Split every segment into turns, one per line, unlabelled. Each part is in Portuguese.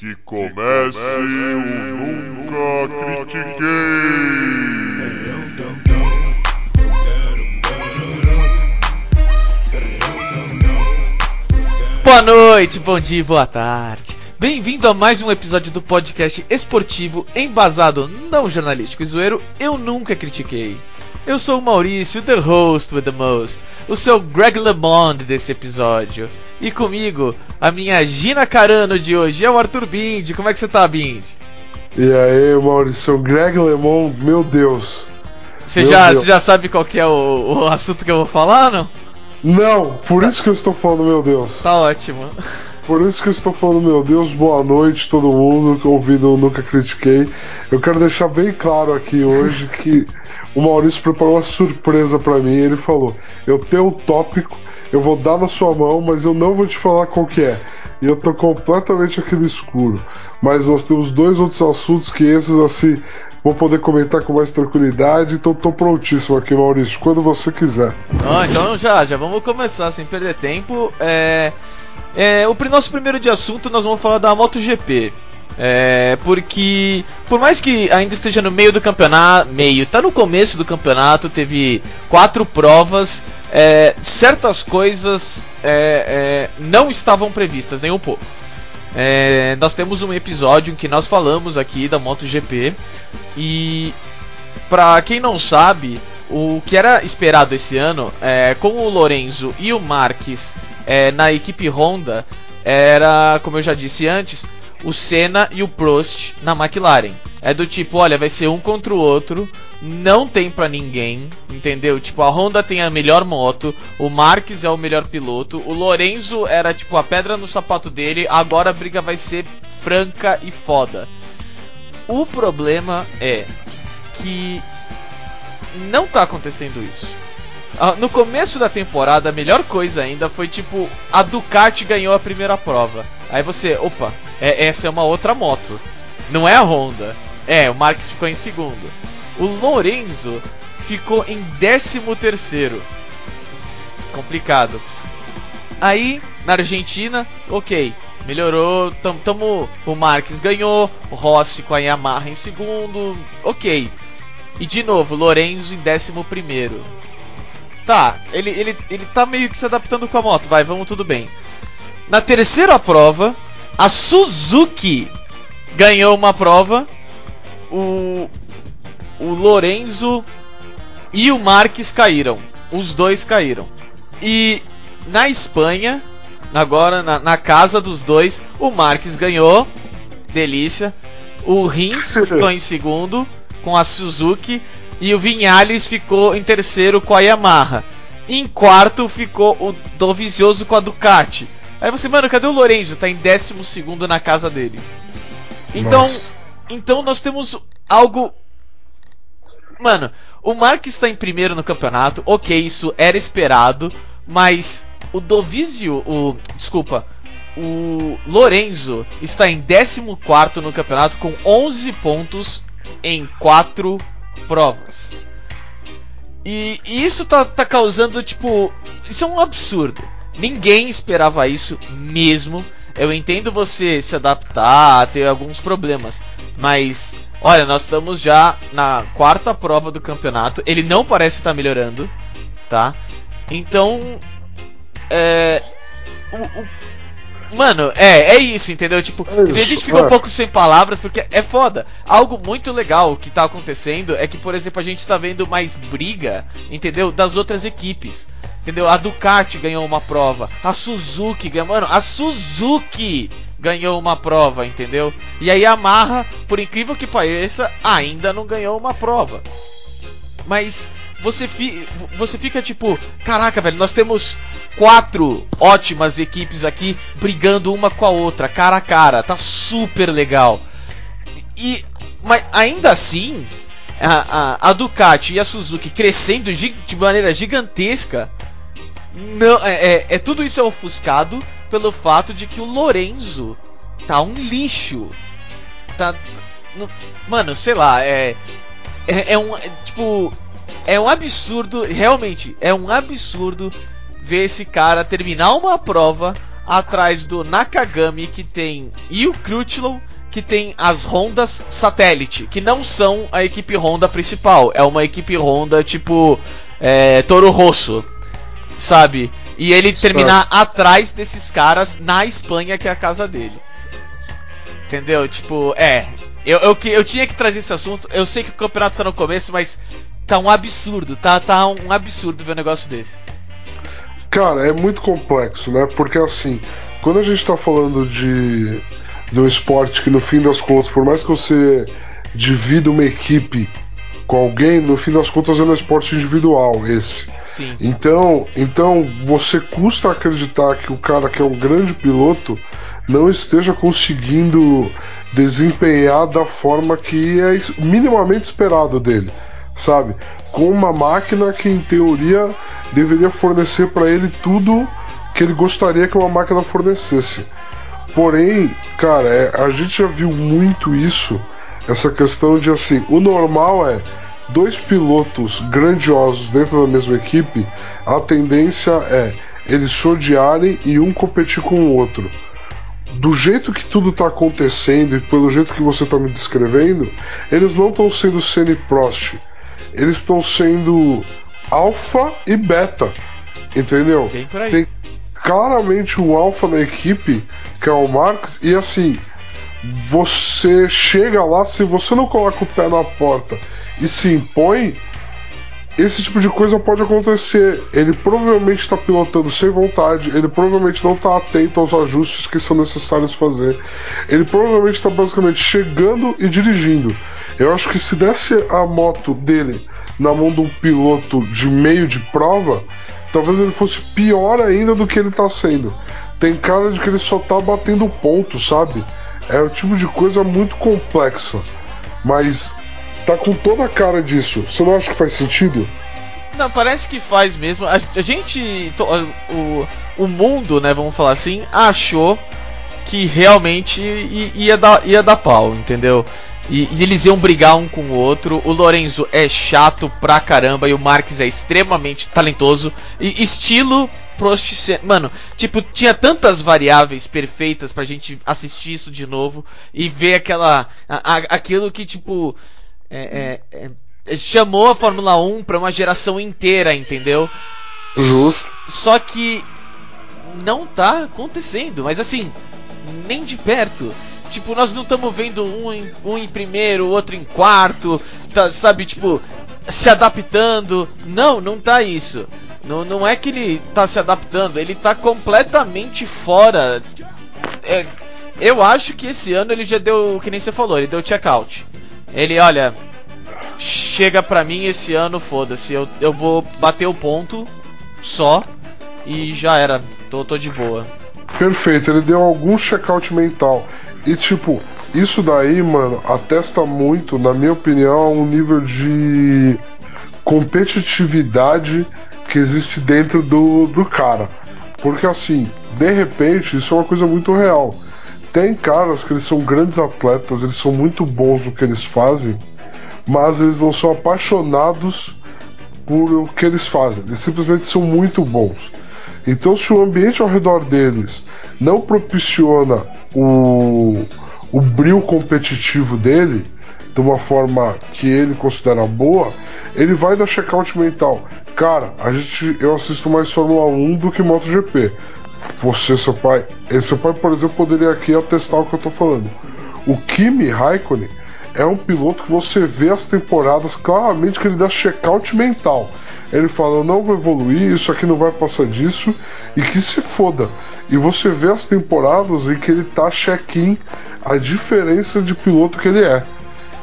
Que comece o Nunca Critiquei!
Boa noite, bom dia, boa tarde. Bem-vindo a mais um episódio do podcast esportivo embasado não jornalístico e zoeiro Eu Nunca Critiquei. Eu sou o Maurício, the host with the most, o seu Greg LeMond desse episódio. E comigo, a minha Gina Carano de hoje é o Arthur Bind. Como é que você tá, Bind?
E aí, Maurício, Greg LeMond, meu Deus.
Você
Meu
já,
Deus.
você já sabe qual que é o, o assunto que eu vou falar, não?
Não, por isso que eu estou falando, meu Deus.
Tá ótimo.
Por isso que eu estou falando, meu Deus, boa noite todo mundo que ouvido Nunca Critiquei. Eu quero deixar bem claro aqui hoje que o Maurício preparou uma surpresa pra mim. Ele falou: Eu tenho um tópico, eu vou dar na sua mão, mas eu não vou te falar qual que é. E eu tô completamente aqui no escuro. Mas nós temos dois outros assuntos que esses, assim, vou poder comentar com mais tranquilidade. Então tô prontíssimo aqui, Maurício, quando você quiser.
Ah, então já, já vamos começar sem perder tempo. É, é, o nosso primeiro de assunto nós vamos falar da MotoGP. É, porque por mais que ainda esteja no meio do campeonato, meio, tá no começo do campeonato, teve quatro provas, é, certas coisas é, é, não estavam previstas nem um pouco. É, nós temos um episódio em que nós falamos aqui da MotoGP e Pra quem não sabe, o que era esperado esse ano, é, com o Lorenzo e o Marques na equipe Honda, era, como eu já disse antes, o Senna e o Prost na McLaren. É do tipo, olha, vai ser um contra o outro, não tem pra ninguém, entendeu? Tipo, a Honda tem a melhor moto, o Marques é o melhor piloto, o Lorenzo era tipo a pedra no sapato dele, agora a briga vai ser franca e foda. O problema é que não tá acontecendo isso. Ah, No começo da temporada, a melhor coisa ainda foi tipo a Ducati ganhou a primeira prova. Aí você, opa, é- essa é uma outra moto. Não é a Honda. É, o Marques ficou em segundo. O Lorenzo ficou em décimo terceiro. Complicado. Aí, na Argentina, ok, melhorou. Tam, tamo, o Marques ganhou, o Rossi com a Yamaha em segundo, ok. E de novo, Lorenzo em décimo primeiro. Tá, ele, ele, ele tá meio que se adaptando com a moto, vai, vamos tudo bem. Na terceira prova, a Suzuki ganhou uma prova. O, o Lorenzo e o Marques caíram. Os dois caíram. E na Espanha, agora na, na casa dos dois, o Marques ganhou. Delícia. O Rins ficou em segundo com a Suzuki. E o Vinhales ficou em terceiro com a Yamaha. Em quarto ficou o Dovizioso com a Ducati. Aí você, mano, cadê o Lorenzo? Tá em décimo segundo na casa dele. Então,
Nossa.
então nós temos algo. Mano, o Marques está em primeiro no campeonato, ok, isso era esperado, mas o Dovizio, o. Desculpa, o Lorenzo está em 14 no campeonato com 11 pontos em 4 provas. E, e isso tá, tá causando, tipo. Isso é um absurdo. Ninguém esperava isso mesmo. Eu entendo você se adaptar, ter alguns problemas. Mas, olha, nós estamos já na quarta prova do campeonato. Ele não parece estar melhorando, tá? Então. É. o- o- Mano, é, é isso, entendeu? Tipo,
É
a gente fica um pouco sem palavras porque é foda. Algo muito legal que tá acontecendo é que, por exemplo, a gente tá vendo mais briga, entendeu? Das outras equipes. Entendeu? A Ducati ganhou uma prova, a Suzuki ganhou. Mano, a Suzuki ganhou uma prova, entendeu? E a Yamaha, por incrível que pareça, ainda não ganhou uma prova. Mas você, fi, você fica tipo, caraca, velho, nós temos quatro ótimas equipes aqui brigando uma com a outra, cara a cara, tá super legal. E mas ainda assim, a, a, a Ducati e a Suzuki crescendo de maneira gigantesca, não, é, é, é- tudo isso é ofuscado pelo fato de que o Lorenzo tá um lixo. Tá. no- mano, sei lá, é. É, é um. é, tipo. É um absurdo, realmente, é um absurdo ver esse cara terminar uma prova atrás do Nakagami, que tem e o Crutchlow, que tem as Hondas satélite, que não são a equipe Honda principal, é uma equipe Honda tipo é, Toro Rosso, sabe? E ele terminar atrás desses caras na Espanha, que é a casa dele. Entendeu? Tipo, é. Eu, eu, eu tinha que trazer esse assunto. Eu sei que o campeonato está no começo, mas tá um absurdo. Tá, tá um absurdo ver um negócio desse.
Cara, é muito complexo, né? Porque assim, quando a gente tá falando de, de um esporte que no fim das contas, por mais que você divida uma equipe com alguém, no fim das contas é um esporte individual esse.
Sim.
Então, então você custa acreditar que o cara que é um grande piloto não esteja conseguindo desempenhar da forma que é minimamente esperado dele, sabe? Com uma máquina que em teoria deveria fornecer para ele tudo que ele gostaria que uma máquina fornecesse. Porém, cara, é, a gente já viu muito isso, essa questão de assim, o normal é dois pilotos grandiosos dentro da mesma equipe, a tendência é eles se odiarem e um competir com o outro. Do jeito que tudo está acontecendo e pelo jeito que você está me descrevendo, eles não estão sendo Senna e Prost. Eles estão sendo alfa e beta. Entendeu?
Bem por aí.
Tem claramente um alfa na equipe, que é o Marx, e assim, você chega lá, se você não coloca o pé na porta e se impõe, esse tipo de coisa pode acontecer. Ele provavelmente está pilotando sem vontade, ele provavelmente não está atento aos ajustes que são necessários fazer. Ele provavelmente está basicamente chegando e dirigindo. Eu acho que se desse a moto dele na mão de um piloto de meio de prova, talvez ele fosse pior ainda do que ele está sendo. Tem cara de que ele só está batendo ponto, sabe? É o tipo de coisa muito complexa. Mas tá com toda a cara disso. Você não acha que faz sentido?
Não, parece que faz mesmo. A, a gente. O, o mundo, né, vamos falar assim, achou que realmente ia dar, ia dar pau, entendeu? E, e, eles iam brigar um com o outro. O Lorenzo é chato pra caramba e o Marques é extremamente talentoso. E estilo Prost. Mano, tipo, tinha tantas variáveis perfeitas pra gente assistir isso de novo e ver aquela. A, a, aquilo que, tipo. É, é, é, chamou a Fórmula 1 pra uma geração inteira, entendeu?
Justo.
Só que. Não tá acontecendo, mas assim, nem de perto. Tipo, nós não estamos vendo um em, um em primeiro, outro em quarto, tá, sabe? Tipo, se adaptando. Não, não tá isso. Não, não é que ele tá se adaptando, ele tá completamente fora. É, eu acho que esse ano ele já deu, que nem você falou, ele deu check-out. Ele, olha, chega pra mim esse ano, foda-se, eu, eu vou bater o ponto só e já era, tô, tô de boa.
Perfeito, ele deu algum check-out mental. E tipo, isso daí, mano, atesta muito, na minha opinião, um nível de competitividade que existe dentro do, do cara. Porque assim, de repente, isso é uma coisa muito real. Tem caras que eles são grandes atletas, eles são muito bons no que eles fazem, mas eles não são apaixonados por o que eles fazem. Eles simplesmente são muito bons. Então, se o ambiente ao redor deles não propiciona o, o brilho competitivo dele de uma forma que ele considera boa, ele vai dar check-out mental. Cara, a gente, eu assisto mais Fórmula 1 do que MotoGP. Você, seu pai, seu pai, por exemplo, poderia aqui atestar o que eu tô falando. O Kimi Raikkonen é um piloto que você vê as temporadas claramente que ele dá check-out mental. Ele fala: Eu não vou evoluir, isso aqui não vai passar disso, e que se foda. E você vê as temporadas em que ele tá check-in a diferença de piloto que ele é.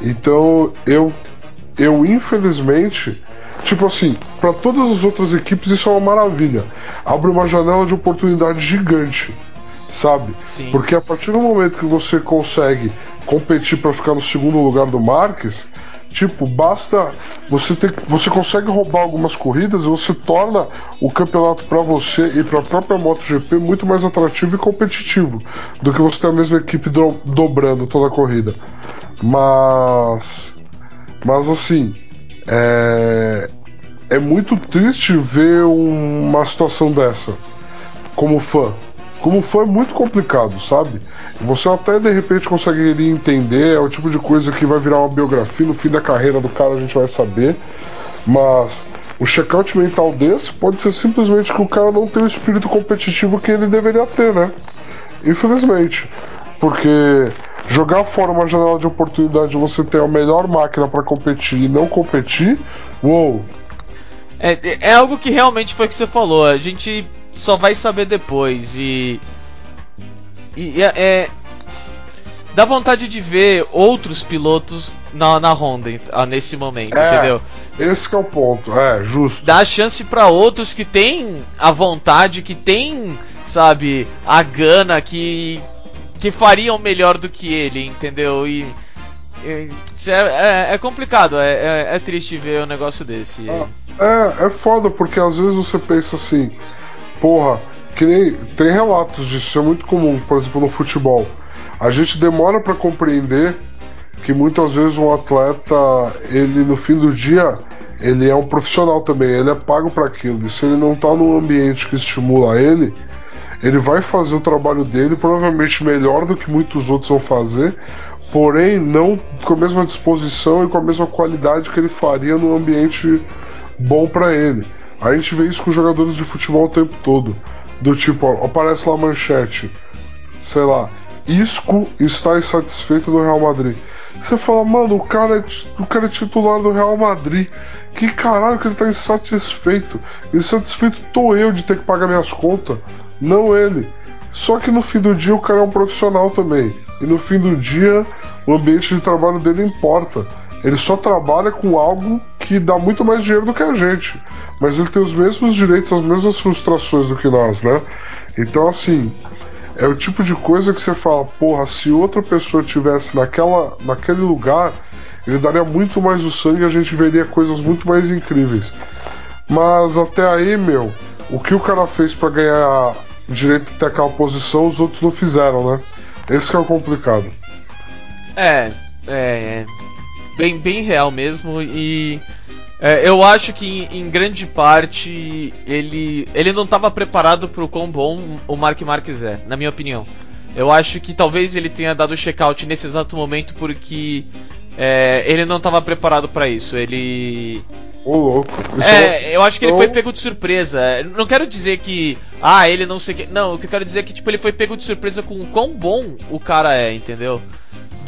Então eu, eu infelizmente, tipo assim, para todas as outras equipes isso é uma maravilha. Abre uma janela de oportunidade gigante, sabe?
Sim.
Porque a partir do momento que você consegue competir para ficar no segundo lugar do Marques, Tipo, basta você ter, você consegue roubar algumas corridas e você torna o campeonato para você e para a própria MotoGP muito mais atrativo e competitivo do que você ter a mesma equipe do, dobrando toda a corrida. Mas, mas assim, é, é muito triste ver uma situação dessa como fã, como foi muito complicado, sabe? Você até de repente conseguiria entender, é o tipo de coisa que vai virar uma biografia, no fim da carreira do cara a gente vai saber, mas o check-out mental desse pode ser simplesmente que o cara não tem o espírito competitivo que ele deveria ter, né? Infelizmente. Porque jogar fora uma janela de oportunidade de você ter a melhor máquina para competir e não competir, uou.
É, é algo que realmente foi o que você falou. A gente só vai saber depois. E. E é, é. Dá vontade de ver outros pilotos na, na Honda nesse momento,
é,
entendeu?
Esse é o ponto, é, justo.
Dá chance para outros que têm a vontade, que têm, sabe, a gana, que. que fariam melhor do que ele, entendeu? E. É, é, é, complicado, é, é, é, triste ver um negócio desse.
É, é foda, porque às vezes você pensa assim, porra, que nem. Tem relatos disso, isso é muito comum, por exemplo, no futebol. A gente demora para compreender que muitas vezes um atleta, ele no fim do dia, ele é um profissional também, ele é pago para aquilo. E se ele não tá num ambiente que estimula ele, ele vai fazer o trabalho dele provavelmente melhor do que muitos outros vão fazer, porém não com a mesma disposição e com a mesma qualidade que ele faria num ambiente bom para ele. A gente vê isso com jogadores de futebol o tempo todo. Do tipo, ó, aparece lá a manchete, sei lá, Isco está insatisfeito no Real Madrid. Você fala, mano, o cara, é, o cara é titular do Real Madrid. Que caralho que ele tá insatisfeito? Insatisfeito tô eu de ter que pagar minhas contas, não ele. Só que no fim do dia o cara é um profissional também. E no fim do dia o ambiente de trabalho dele importa. Ele só trabalha com algo que dá muito mais dinheiro do que a gente. Mas ele tem os mesmos direitos, as mesmas frustrações do que nós, né? Então, assim, é o tipo de coisa que você fala, porra, se outra pessoa tivesse naquela, naquele lugar, ele daria muito mais o sangue e a gente veria coisas muito mais incríveis. Mas até aí, meu, o que o cara fez para ganhar direito de ter aquela posição, os outros não fizeram, né? Esse é o complicado.
É, é, bem, bem real mesmo. E é, eu acho que em, grande parte ele, ele não estava preparado para o quão bom o Mark Marques é, na minha opinião. Eu acho que talvez ele tenha dado o check-out nesse exato momento porque é, ele não estava preparado para isso. Ele.
Ô, louco.
É, eu acho que ele foi pego de surpresa. Não quero dizer que. Ah, ele não sei que. Não, o que eu quero dizer é que tipo, ele foi pego de surpresa com o quão bom o cara é, entendeu?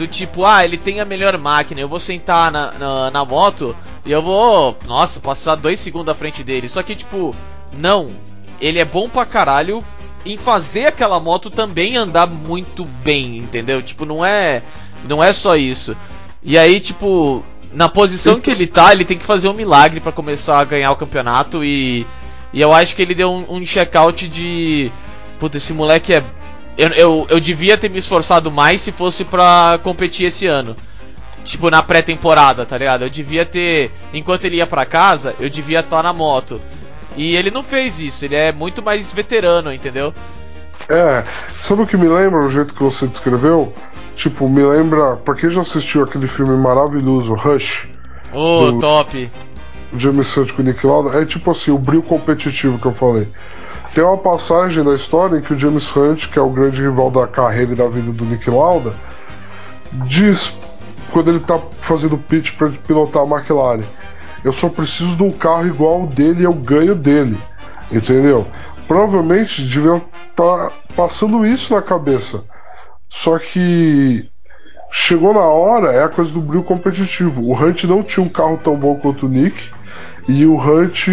Do tipo, ah, ele tem a melhor máquina, eu vou sentar na, na, na moto e eu vou, nossa, passar dois segundos à frente dele. Só que, tipo, não. Ele é bom pra caralho em fazer aquela moto também andar muito bem, entendeu? Tipo, não é. Não é só isso. E aí, tipo, na posição que ele tá, ele tem que fazer um milagre para começar a ganhar o campeonato e. E eu acho que ele deu um, um check-out de. Puta, esse moleque é eu, eu, eu devia ter me esforçado mais se fosse pra competir esse ano. Tipo, na pré-temporada, tá ligado? Eu devia ter. Enquanto ele ia pra casa, eu devia estar na moto. E ele não fez isso, ele é muito mais veterano, entendeu?
É, sabe o que me lembra o jeito que você descreveu? Tipo, me lembra. Pra quem já assistiu aquele filme maravilhoso, Rush?
Oh, top!
James Hunt com o Nick Lauda, é tipo assim, o brilho competitivo que eu falei. Tem uma passagem da história em que o James Hunt, que é o grande rival da carreira e da vida do Nick Lauda, diz quando ele está fazendo pitch para pilotar a McLaren: Eu só preciso de um carro igual ao dele e eu ganho dele. Entendeu? Provavelmente devia estar tá passando isso na cabeça. Só que chegou na hora, é a coisa do brilho competitivo. O Hunt não tinha um carro tão bom quanto o Nick e o Hunt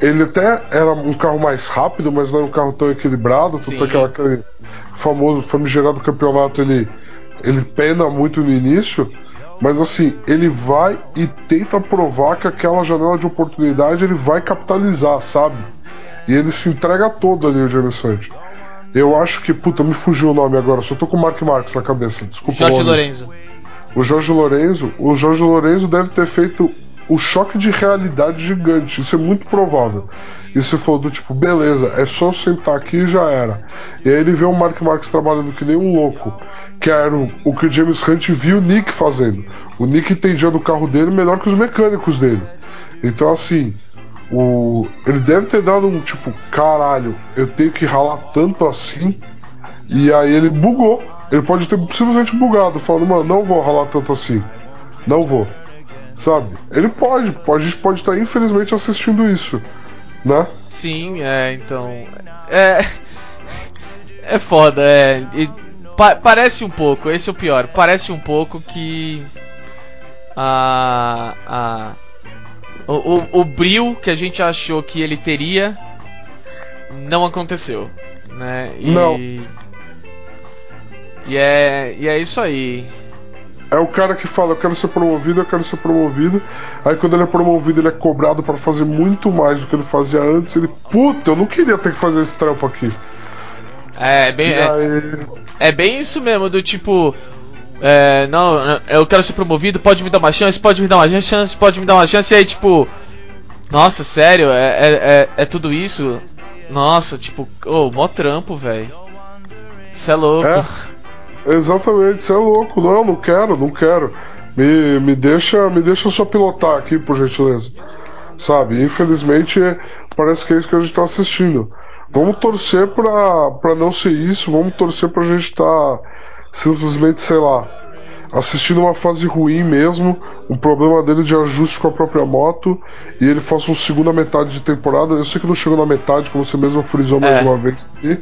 ele até era um carro mais rápido, mas não era um carro tão equilibrado. Tanto aquele, aquele famoso famigerado campeonato ele, ele pena muito no início. Mas assim, ele vai e tenta provar que aquela janela de oportunidade ele vai capitalizar, sabe? E ele se entrega todo ali, o James. Eu acho que, puta, me fugiu o nome agora, só tô com o Mark Marques na cabeça. Desculpa.
Jorge Lorenzo.
O Jorge Lorenzo, o Jorge Lorenzo deve ter feito o choque de realidade gigante. Isso é muito provável. E se for do tipo, beleza, é só sentar aqui e já era. E aí ele vê o Mark Marques trabalhando que nem um louco, que era o, o que o James Hunt viu o Nick fazendo. O Nick entendia do carro dele melhor que os mecânicos dele. Então, assim, O, ele deve ter dado um tipo, caralho, eu tenho que ralar tanto assim. E aí ele bugou. Ele pode ter simplesmente bugado, falando, mano, não vou ralar tanto assim. Não vou. Sabe? Ele pode, pode a gente pode estar infelizmente assistindo isso. Né?
Sim, é, então. É. É foda, é. E, pa parece um pouco, esse é o pior. Parece um pouco que. A. a o, o, o bril que a gente achou que ele teria não aconteceu. Né?
E, não.
E é, e é isso aí.
É o cara que fala, eu quero ser promovido, eu quero ser promovido. Aí quando ele é promovido, ele é cobrado para fazer muito mais do que ele fazia antes. Ele, puta, eu não queria ter que fazer esse trampo aqui.
É, bem, é, é, bem isso mesmo, do tipo. É, não, eu quero ser promovido, pode me dar uma chance, pode me dar uma chance, pode me dar uma chance, e aí tipo. Nossa, sério, é, é, é, é tudo isso? Nossa, tipo, ô, oh, mó trampo, velho. Isso é louco.
É, exatamente, isso é louco. Não, não quero, não quero. Me, me, deixa, me deixa só pilotar aqui, por gentileza. Sabe? Infelizmente, parece que é isso que a gente tá assistindo. Vamos torcer pra, pra não ser isso, vamos torcer pra gente estar tá simplesmente, sei lá, assistindo uma fase ruim mesmo, um problema dele de ajuste com a própria moto, e ele faça uma segunda metade de temporada. Eu sei que não chegou na metade, como você mesmo frisou mais é. uma vez aqui,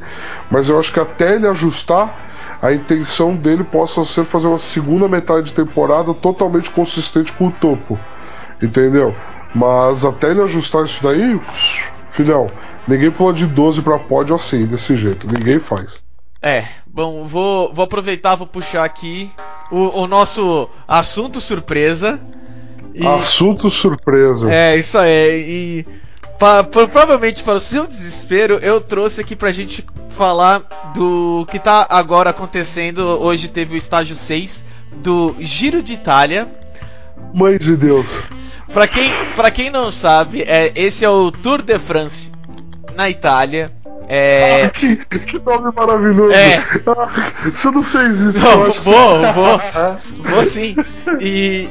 mas eu acho que até ele ajustar, a intenção dele possa ser fazer uma segunda metade de temporada totalmente consistente com o topo. Entendeu? Mas até ele ajustar isso daí, filhão, Ninguém pula de 12 para pódio assim, desse jeito. Ninguém faz.
É, bom, vou, vou aproveitar, vou puxar aqui o, o nosso assunto surpresa.
E... Assunto surpresa.
É, isso aí. E pa, pa, provavelmente para o seu desespero, eu trouxe aqui pra gente falar do que tá agora acontecendo. Hoje teve o estágio 6 do Giro de Itália.
Mãe de Deus.
Pra quem, pra quem não sabe, é, esse é o Tour de France na Itália. É...
Ah, que, que, nome maravilhoso!
É.
Ah, você não fez isso,
não, vou, vou, vou sim. E,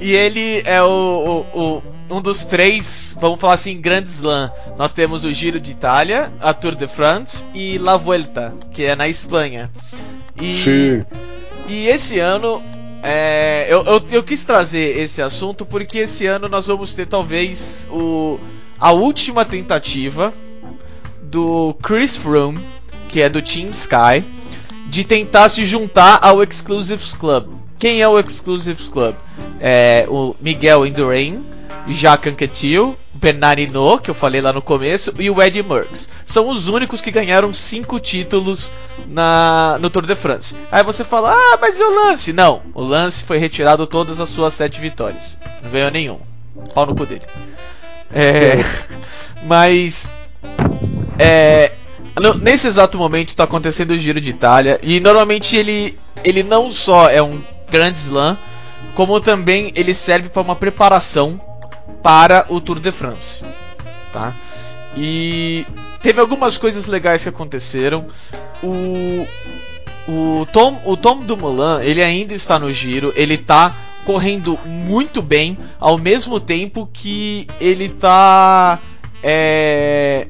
e ele é o, o, o, um dos três, vamos falar assim, grandes slam. Nós temos o Giro de Itália, a Tour de France e La Vuelta, que é na Espanha. E,
sim.
e esse ano é, eu, eu, eu, quis trazer esse assunto porque esse ano nós vamos ter talvez o, a última tentativa do Chris Froome, que é do Team Sky, de tentar se juntar ao Exclusives Club. Quem é o Exclusives Club? É o Miguel Indurain, Jacques Anquetil, Bernard Hinault, que eu falei lá no começo, e o Eddie Merckx. São os únicos que ganharam cinco títulos na, no Tour de France. Aí você fala, ah, mas e o Lance? Não, o Lance foi retirado todas as suas sete vitórias. Não ganhou nenhum. Pau no cu dele. É, mas é, nesse exato momento está acontecendo o Giro de Itália e normalmente ele, ele não só é um grande slam, como também ele serve para uma preparação para o Tour de France, tá? E teve algumas coisas legais que aconteceram. O o Tom, o Tom Dumoulin, ele ainda está no giro, ele está correndo muito bem, ao mesmo tempo que ele está é,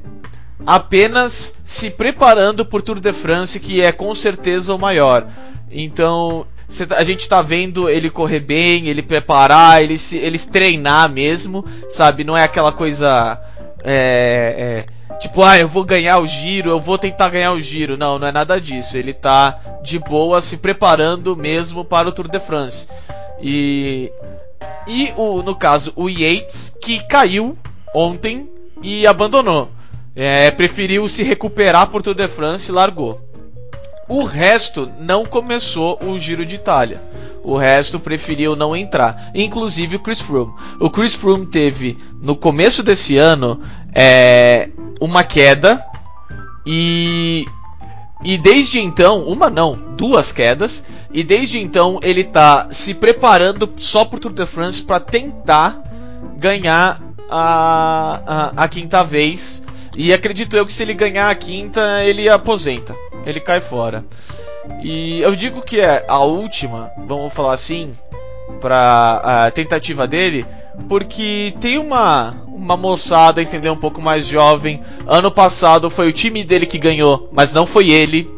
apenas se preparando por Tour de France, que é com certeza o maior. Então, tá, a gente tá vendo ele correr bem, ele preparar, ele se, eles treinar mesmo, sabe? Não é aquela coisa. É, é, tipo, ah, eu vou ganhar o giro, eu vou tentar ganhar o giro. Não, não é nada disso. Ele tá de boa se preparando mesmo para o Tour de France. E. E o, no caso, o Yates, que caiu ontem e abandonou. É, preferiu se recuperar por Tour de France e largou. O resto não começou o Giro de Itália. O resto preferiu não entrar, inclusive o Chris Froome. O Chris Froome teve no começo desse ano é, uma queda e e desde então, uma não, duas quedas, e desde então ele está se preparando só para o Tour de France para tentar ganhar a, a, a quinta vez e acredito eu que se ele ganhar a quinta, ele aposenta. Ele cai fora. E eu digo que é a última, vamos falar assim, para a tentativa dele, porque tem uma uma moçada, entendeu, um pouco mais jovem. Ano passado foi o time dele que ganhou, mas não foi ele.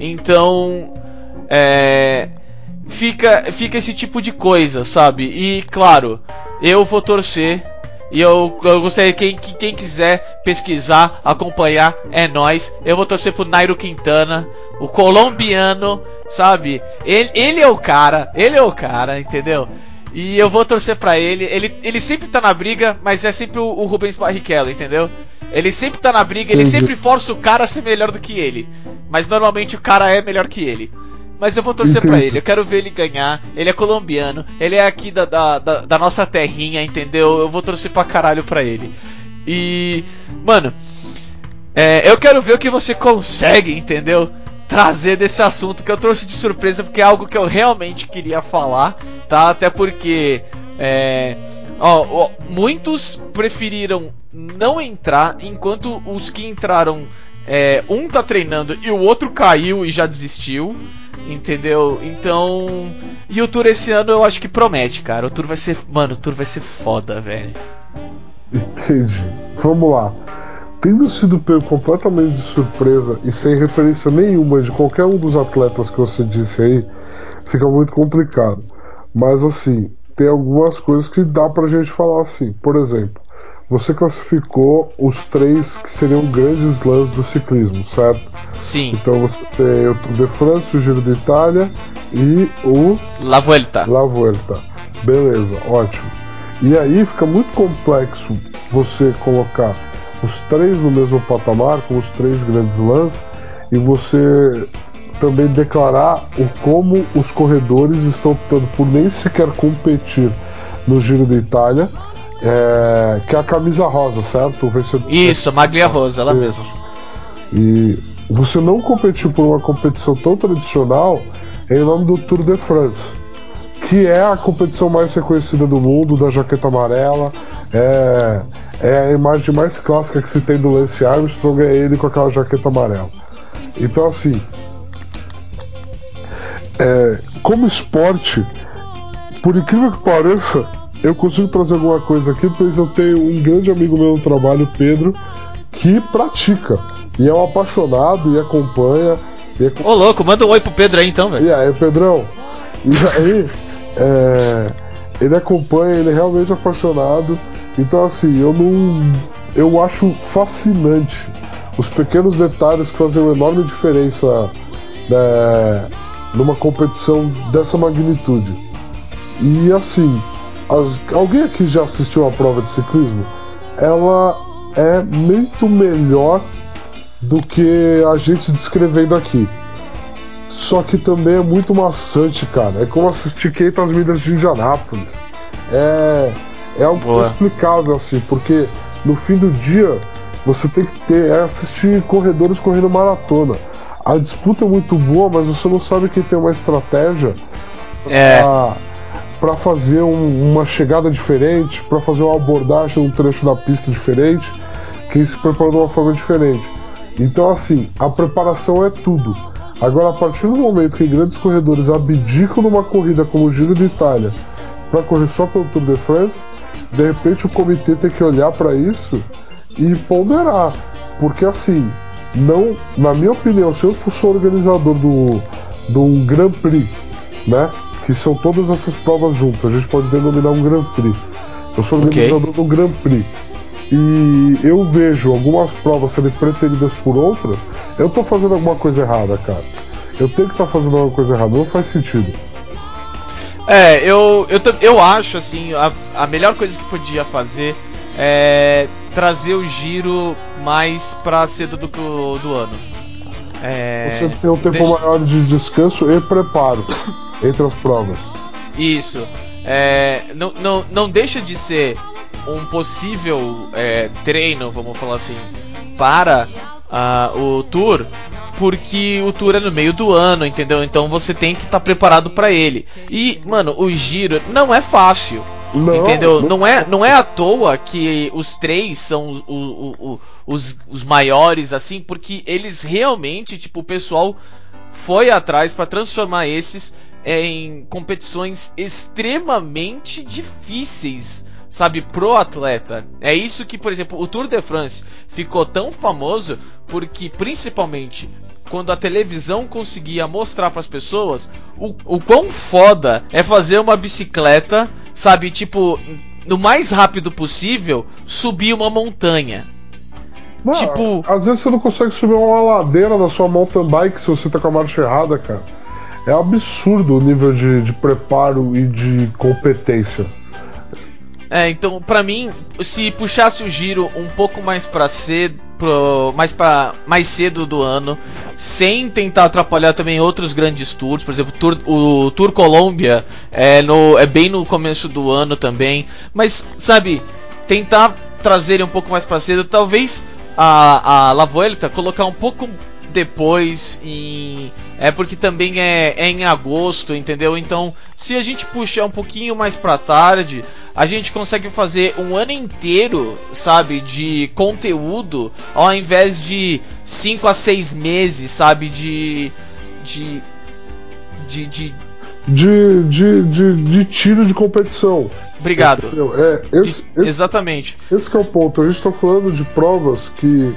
Então, é, fica fica esse tipo de coisa, sabe? E claro, eu vou torcer e eu, eu gostaria que quem, quem quiser pesquisar, acompanhar, é nós. Eu vou torcer pro Nairo Quintana, o colombiano, sabe? Ele, ele é o cara, ele é o cara, entendeu? E eu vou torcer pra ele. Ele, ele sempre tá na briga, mas é sempre o, o Rubens Barrichello, entendeu? Ele sempre tá na briga, ele sempre força o cara a ser melhor do que ele. Mas normalmente o cara é melhor que ele. Mas eu vou torcer para ele, eu quero ver ele ganhar. Ele é colombiano, ele é aqui da, da, da, da nossa terrinha, entendeu? Eu vou torcer pra caralho pra ele. E. Mano, é, eu quero ver o que você consegue, entendeu? Trazer desse assunto que eu trouxe de surpresa, porque é algo que eu realmente queria falar, tá? Até porque. É, ó, ó, muitos preferiram não entrar, enquanto os que entraram. É, um tá treinando e o outro caiu e já desistiu. Entendeu? Então. E o tour esse ano eu acho que promete, cara. O tour vai ser. Mano, o tour vai ser foda, velho.
Entendi. Vamos lá. Tendo sido pego completamente de surpresa e sem referência nenhuma de qualquer um dos atletas que você disse aí, fica muito complicado. Mas assim, tem algumas coisas que dá pra gente falar assim. Por exemplo, você classificou os três que seriam grandes lãs do ciclismo, certo?
Sim.
Então você tem o Tour de France, o Giro de Itália e o
La Vuelta.
La Vuelta. Beleza, ótimo. E aí fica muito complexo você colocar os três no mesmo patamar, com os três grandes lãs, e você também declarar o como os corredores estão optando por nem sequer competir no Giro de Itália é, que é a camisa rosa, certo? O
vencedor. Isso, Maglia Rosa, ela mesma.
E você não competiu por uma competição tão tradicional em nome do Tour de France, que é a competição mais reconhecida do mundo, da jaqueta amarela. É, é a imagem mais clássica que se tem do Lance Armstrong, é ele com aquela jaqueta amarela. Então, assim, é, como esporte, por incrível que pareça, eu consigo trazer alguma coisa aqui, pois eu tenho um grande amigo meu no trabalho, Pedro, que pratica. E é um apaixonado e acompanha.
E é... Ô louco, manda um oi pro Pedro aí então, velho.
E aí, Pedrão? E aí, é... ele acompanha, ele é realmente apaixonado. Então assim, eu não. Eu acho fascinante os pequenos detalhes que fazem uma enorme diferença né, numa competição dessa magnitude. E assim, as, alguém aqui já assistiu a prova de ciclismo? Ela é muito melhor do que a gente descrevendo aqui. Só que também é muito maçante, cara. É como assistir 500 milhas de Indianápolis. É, é algo inexplicável, assim, porque no fim do dia você tem que ter é assistir corredores correndo maratona. A disputa é muito boa, mas você não sabe quem tem uma estratégia
é.
pra, para fazer um, uma chegada diferente, para fazer uma abordagem um trecho da pista diferente, quem se preparou de uma forma diferente. Então, assim, a preparação é tudo. Agora, a partir do momento que grandes corredores abdicam numa corrida como o Giro de Itália para correr só pelo Tour de France, de repente o comitê tem que olhar para isso e ponderar. Porque, assim, não, na minha opinião, se eu fosse organizador do, do Grand Prix, né? Que são todas essas provas juntas. A gente pode denominar um Grand Prix. Eu sou organizador okay. do Grand Prix. E eu vejo algumas provas serem preteridas por outras, eu estou fazendo alguma coisa errada, cara. Eu tenho que estar tá fazendo alguma coisa errada, não faz sentido.
É, eu, eu, eu acho assim, a, a melhor coisa que podia fazer é trazer o giro mais pra cedo do, do ano.
É, Você tem um tempo deixa... maior de descanso e preparo entre as provas.
Isso. É, não, não, não deixa de ser um possível é, treino, vamos falar assim, para uh, o tour, porque o tour é no meio do ano, entendeu? Então você tem que estar tá preparado para ele. E, mano, o giro não é fácil. Não, entendeu? Não, é, não é à toa que os três são os, os, os, os maiores, assim, porque eles realmente, tipo, o pessoal foi atrás para transformar esses em competições extremamente difíceis, sabe, pro atleta. É isso que, por exemplo, o Tour de France ficou tão famoso porque, principalmente, quando a televisão conseguia mostrar para as pessoas o, o quão foda é fazer uma bicicleta, sabe, tipo, no mais rápido possível, subir uma montanha.
Mano, tipo, às vezes você não consegue subir uma ladeira na sua mountain bike se você tá com a marcha errada, cara. É absurdo o nível de, de preparo e de competência.
É, então, para mim, se puxasse o giro um pouco mais para cedo, pro, mais para mais cedo do ano, sem tentar atrapalhar também outros grandes tours, por exemplo, tour, o Tour Colômbia é, no, é bem no começo do ano também, mas sabe, tentar trazer um pouco mais para cedo, talvez a, a La Vuelta colocar um pouco depois em é porque também é, é em agosto, entendeu? Então, se a gente puxar um pouquinho mais para tarde, a gente consegue fazer um ano inteiro, sabe, de conteúdo, ao invés de 5 a 6 meses, sabe, de de de, de
de, de, de, de, tiro de competição.
Obrigado.
É, esse, esse,
Exatamente.
Esse é o ponto. A gente está falando de provas que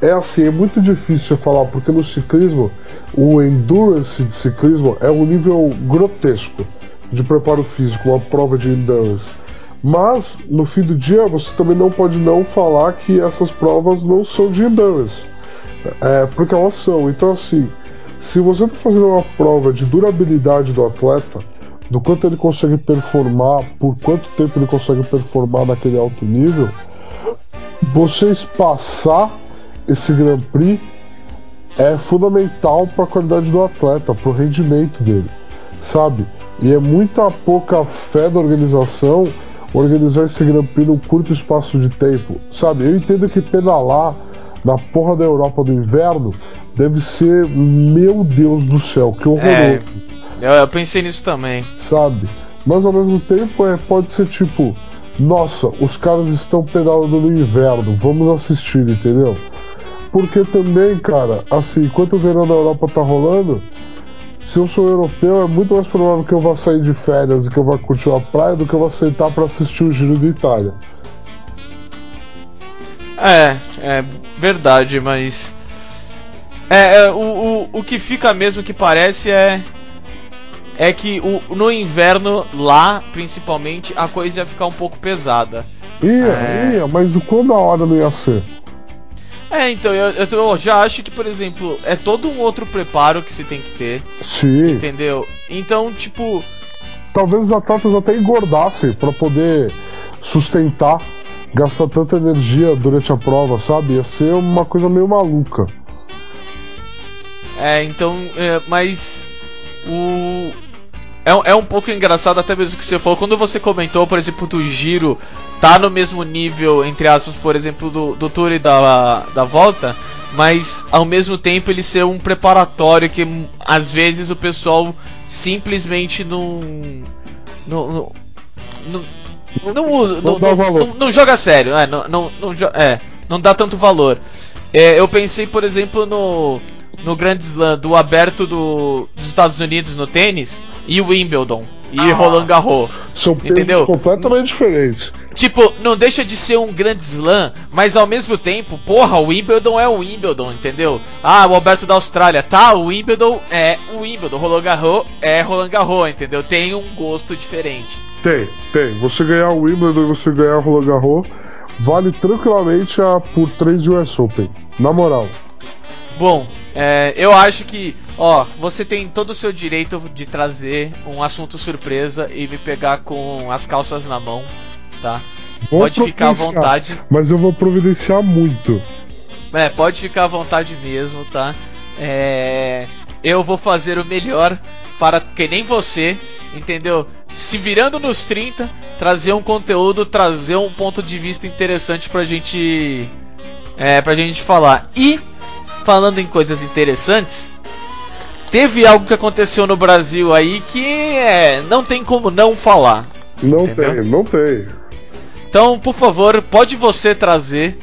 é assim, é muito difícil falar, porque no ciclismo, o endurance de ciclismo é um nível grotesco de preparo físico, uma prova de endurance. Mas, no fim do dia, você também não pode não falar que essas provas não são de endurance. É, porque elas são. Então, assim, se você está fazendo uma prova de durabilidade do atleta, do quanto ele consegue performar, por quanto tempo ele consegue performar naquele alto nível, você espaçar esse Grand Prix é fundamental para a qualidade do atleta, para o rendimento dele, sabe? E é muita pouca fé da organização organizar esse Grand Prix num curto espaço de tempo, sabe? Eu entendo que pedalar na porra da Europa do inverno deve ser, meu Deus do céu, que horroroso. É,
eu, eu pensei nisso também.
Sabe? Mas ao mesmo tempo é, pode ser tipo, nossa, os caras estão pedalando no inverno, vamos assistir, entendeu? Porque também, cara, assim, enquanto o verão na Europa tá rolando, se eu sou europeu, é muito mais provável que eu vá sair de férias e que eu vá curtir uma praia do que eu vou aceitar para assistir o Giro de Itália.
É, é verdade, mas. É, é o, o, o que fica mesmo que parece é. É que o, no inverno, lá, principalmente, a coisa ia ficar um pouco pesada.
Ia, é... ia, mas o quando a hora não ia ser?
É, então, eu, eu, já acho que, por exemplo, é todo um outro preparo que se tem que ter.
Sim.
Entendeu? Então, tipo.
Talvez os atletas até engordassem para poder sustentar, gastar tanta energia durante a prova, sabe? Ia ser uma coisa meio maluca.
É, então. É, mas. O é, é um pouco engraçado até mesmo que você falou. Quando você comentou, por exemplo, do giro tá no mesmo nível, entre aspas, por exemplo, do, do Tour e da, da volta, mas ao mesmo tempo ele ser um preparatório que às vezes o pessoal simplesmente não. não, não, não, não usa. Não, não, não, não, joga sério, é, não, não, não, é, não dá tanto valor. É, eu pensei, por exemplo, no no Grand Slam do aberto do, dos Estados Unidos no tênis e o Wimbledon e ah, Roland Garros.
São entendeu? completamente diferentes.
Tipo, não deixa de ser um grande slam, mas ao mesmo tempo, porra, o Wimbledon é o Wimbledon, entendeu? Ah, o Alberto da Austrália, tá, o Wimbledon é o Wimbledon, Roland Garros é Roland Garros, entendeu? Tem um gosto diferente.
Tem, tem. Você ganhar o Wimbledon e você ganhar o Roland Garros vale tranquilamente a por 3 US Open. Na moral.
Bom, é, eu acho que, ó, você tem todo o seu direito de trazer um assunto surpresa e me pegar com as calças na mão, tá?
Vou pode ficar à vontade. Mas eu vou providenciar muito.
É, pode ficar à vontade mesmo, tá? É, eu vou fazer o melhor para que nem você, entendeu? Se virando nos 30, trazer um conteúdo, trazer um ponto de vista interessante pra gente. É, pra gente falar. E falando em coisas interessantes, teve algo que aconteceu no Brasil aí que é, não tem como não falar.
Não entendeu? tem, não tem.
Então, por favor, pode você trazer,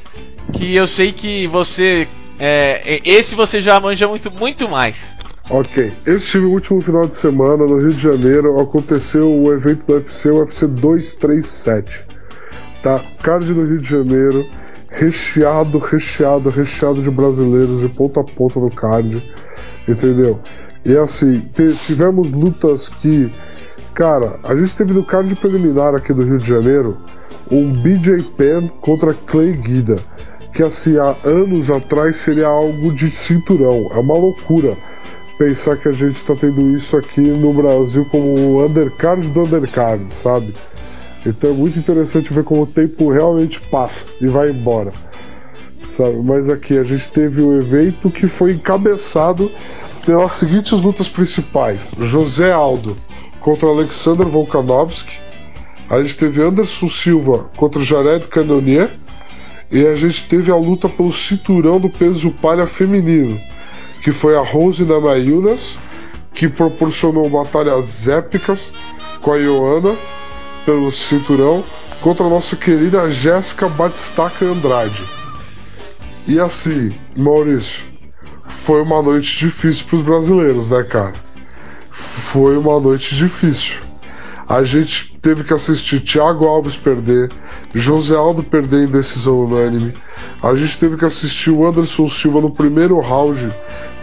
que eu sei que você. É, esse você já manja muito, muito mais.
Ok, este último final de semana no Rio de Janeiro aconteceu o evento do UFC, o UFC 237. Tá? Card no Rio de Janeiro, recheado, recheado, recheado de brasileiros de ponta a ponta no card, entendeu? E assim, tivemos lutas que, cara, a gente teve no card preliminar aqui do Rio de Janeiro um BJ Penn contra Clay Guida, que assim, há anos atrás seria algo de cinturão, é uma loucura pensar que a gente está tendo isso aqui no Brasil como o undercard do undercard, sabe? Então é muito interessante ver como o tempo realmente passa e vai embora, sabe? Mas aqui a gente teve um evento que foi encabeçado pelas seguintes lutas principais: José Aldo contra Alexander Volkanovski, a gente teve Anderson Silva contra Jared Cannonier. E a gente teve a luta pelo cinturão do peso palha feminino que foi a Rose Namayunas, que proporcionou batalhas épicas com a Ioana pelo cinturão contra a nossa querida Jéssica Batistaca Andrade. E assim, Maurício, foi uma noite difícil para os brasileiros, né, cara? Foi uma noite difícil. A gente teve que assistir Thiago Alves perder, José Aldo perder em decisão unânime. A gente teve que assistir o Anderson Silva no primeiro round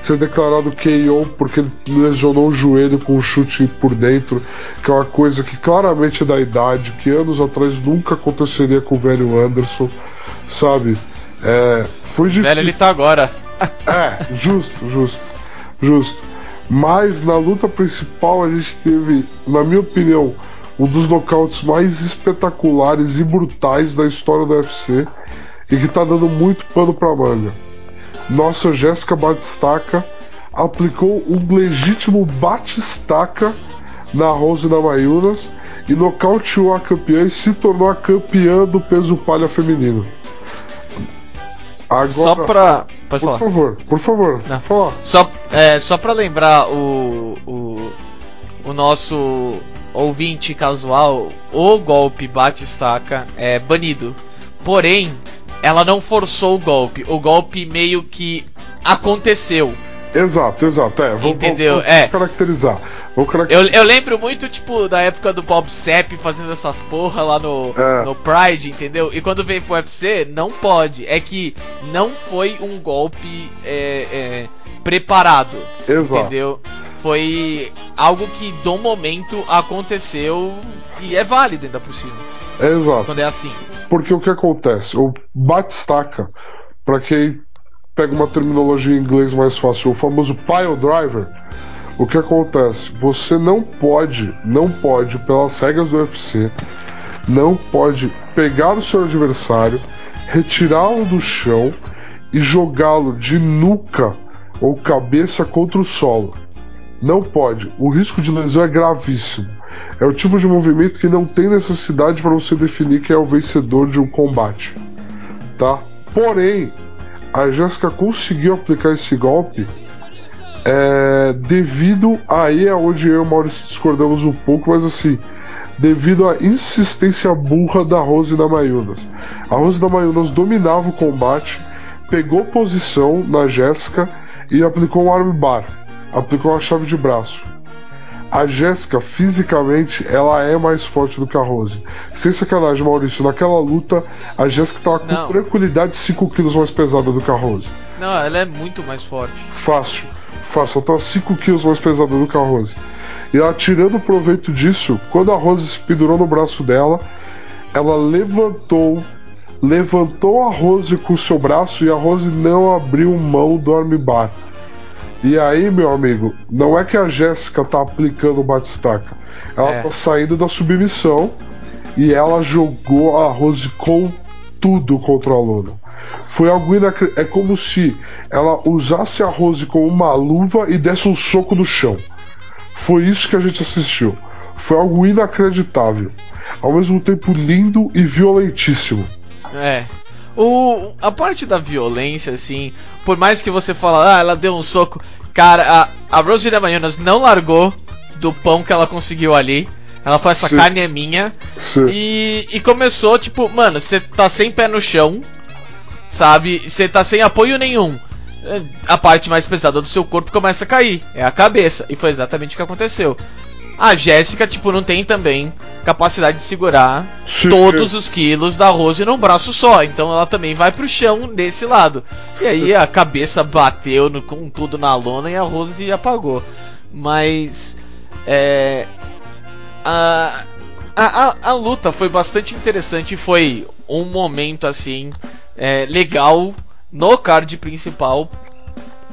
ser declarado KO porque ele lesionou o joelho com um chute por dentro, que é uma coisa que claramente é da idade, que anos atrás nunca aconteceria com o velho Anderson, sabe? É, foi difícil.
Velho, ele tá agora.
é, justo, justo, justo. Mas na luta principal a gente teve, na minha opinião, um dos nocautes mais espetaculares e brutais da história do UFC e que tá dando muito pano pra manga nossa Jéssica Batistaca aplicou um legítimo batistaca na Rose da Mayunas e nocauteou a campeã e se tornou a campeã do peso palha feminino.
Agora, só pra.
Pode por falar. favor, por favor.
Não. Só, é, só pra lembrar o, o, o nosso ouvinte casual, o golpe bate-estaca é banido. Porém, ela não forçou o golpe. O golpe meio que aconteceu.
Exato, exato. É, vou,
Entendeu?
Vou, vou
é.
caracterizar. Vou
caracterizar. Eu, eu, lembro muito, tipo, da época do Bob Sepp fazendo essas porra lá no, é. no Pride, entendeu? E quando veio pro UFC, não pode. É que não foi um golpe é, é, preparado.
Exato.
Entendeu? Foi algo que do momento aconteceu e é válido ainda por cima.
Exato.
Quando é assim.
Porque o que acontece? O batistaca, para quem pega uma terminologia em inglês mais fácil, o famoso pile driver, o que acontece? Você não pode, não pode, pelas regras do UFC, não pode pegar o seu adversário, retirá-lo do chão e jogá-lo de nuca ou cabeça contra o solo. Não pode. O risco de lesão é gravíssimo. É o tipo de movimento que não tem necessidade para você definir quem é o vencedor de um combate, tá? Porém, a Jéssica conseguiu aplicar esse golpe é, devido aí é onde eu e o Maurício discordamos um pouco, mas assim, devido à insistência burra da Rose da Mayunas. A Rose da Mayunas dominava o combate, pegou posição na Jéssica e aplicou um armbar, aplicou uma chave de braço. A Jéssica, fisicamente, ela é mais forte do que a Rose. Sem sacanagem, Maurício, naquela luta, a Jéssica tava com Não. tranquilidade 5 quilos mais pesada do que a Rose.
Não, ela é muito mais forte.
Fácil, fácil. Ela tava 5 quilos mais pesada do que a Rose. E ela, tirando proveito disso, quando a Rose se pendurou no braço dela, ela levantou levantou a Rose com o seu braço e a Rose não abriu mão do armbar. E aí, meu amigo, não é que a Jéssica tá aplicando o batistaca. Ela é. tá saindo da submissão e ela jogou a Rose com tudo contra o aluno. Foi algo inacreditável. É como se ela usasse a Rose como uma luva e desse um soco no chão. Foi isso que a gente assistiu. Foi algo inacreditável. Ao mesmo tempo lindo e violentíssimo.
É. O, a parte da violência, assim, por mais que você fale, ah, ela deu um soco. Cara, a, a Rose Mayunas não largou do pão que ela conseguiu ali. Ela falou, essa Sim. carne é minha. E, e começou, tipo, mano, você tá sem pé no chão, sabe? Você tá sem apoio nenhum. a parte mais pesada do seu corpo começa a cair. É a cabeça. E foi exatamente o que aconteceu. A Jéssica, tipo, não tem também capacidade de segurar Sim. todos os quilos da Rose num braço só. Então ela também vai pro chão desse lado. E aí a cabeça bateu no, com tudo na lona e a Rose apagou. Mas. É. A, a, a, luta foi bastante interessante. Foi um momento assim. É, legal no card principal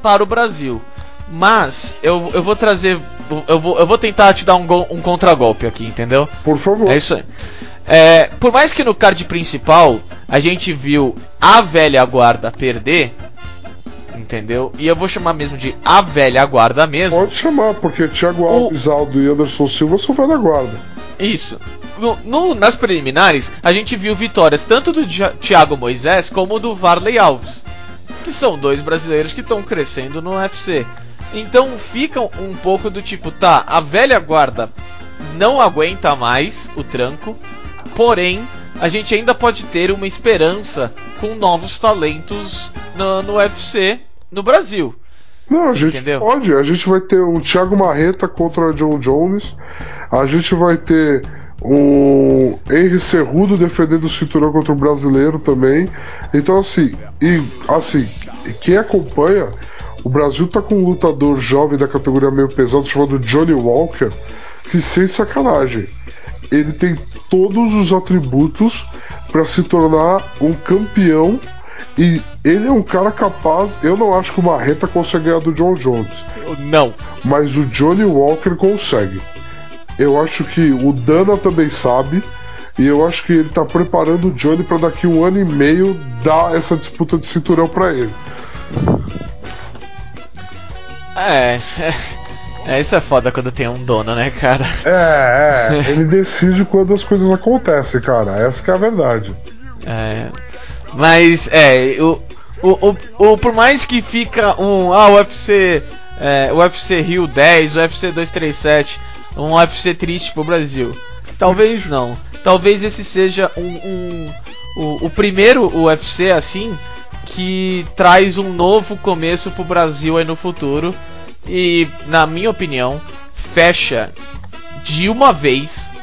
para o Brasil. Mas eu, eu vou trazer. Eu vou, eu vou tentar te dar um, um contragolpe aqui, entendeu?
Por favor.
É isso aí. É, por mais que no card principal a gente viu a velha guarda perder, entendeu? E eu vou chamar mesmo de a velha guarda mesmo.
Pode chamar, porque Thiago Alves, o... Aldo e Anderson Silva são velha guarda.
Isso. No, no, nas preliminares, a gente viu vitórias tanto do Thiago Moisés como do Varley Alves, que são dois brasileiros que estão crescendo no UFC. Então ficam um pouco do tipo, tá, a velha guarda não aguenta mais o tranco, porém a gente ainda pode ter uma esperança com novos talentos no, no UFC no Brasil.
Não, a gente Entendeu? pode. A gente vai ter um Thiago Marreta contra John Jones. A gente vai ter um Henry Cerrudo defendendo o cinturão contra o brasileiro também. Então assim, e assim, quem acompanha o Brasil tá com um lutador jovem da categoria meio pesado chamado Johnny Walker, que sem sacanagem, ele tem todos os atributos para se tornar um campeão e ele é um cara capaz. Eu não acho que o Marreta consegue ganhar do John Jones.
Não.
Mas o Johnny Walker consegue. Eu acho que o Dana também sabe. E eu acho que ele tá preparando o Johnny para daqui um ano e meio dar essa disputa de cinturão para ele.
É, é, isso é foda quando tem um dono, né, cara?
É, é. ele decide quando as coisas acontecem, cara. Essa que é a verdade.
É. Mas, é, o, o, o, o por mais que fica um. Ah, o UFC. É, o UFC Rio 10, o UFC 237, um UFC triste pro Brasil. Talvez não. Talvez esse seja um, um o, o primeiro UFC assim que traz um novo começo pro Brasil aí no futuro e, na minha opinião, fecha de uma vez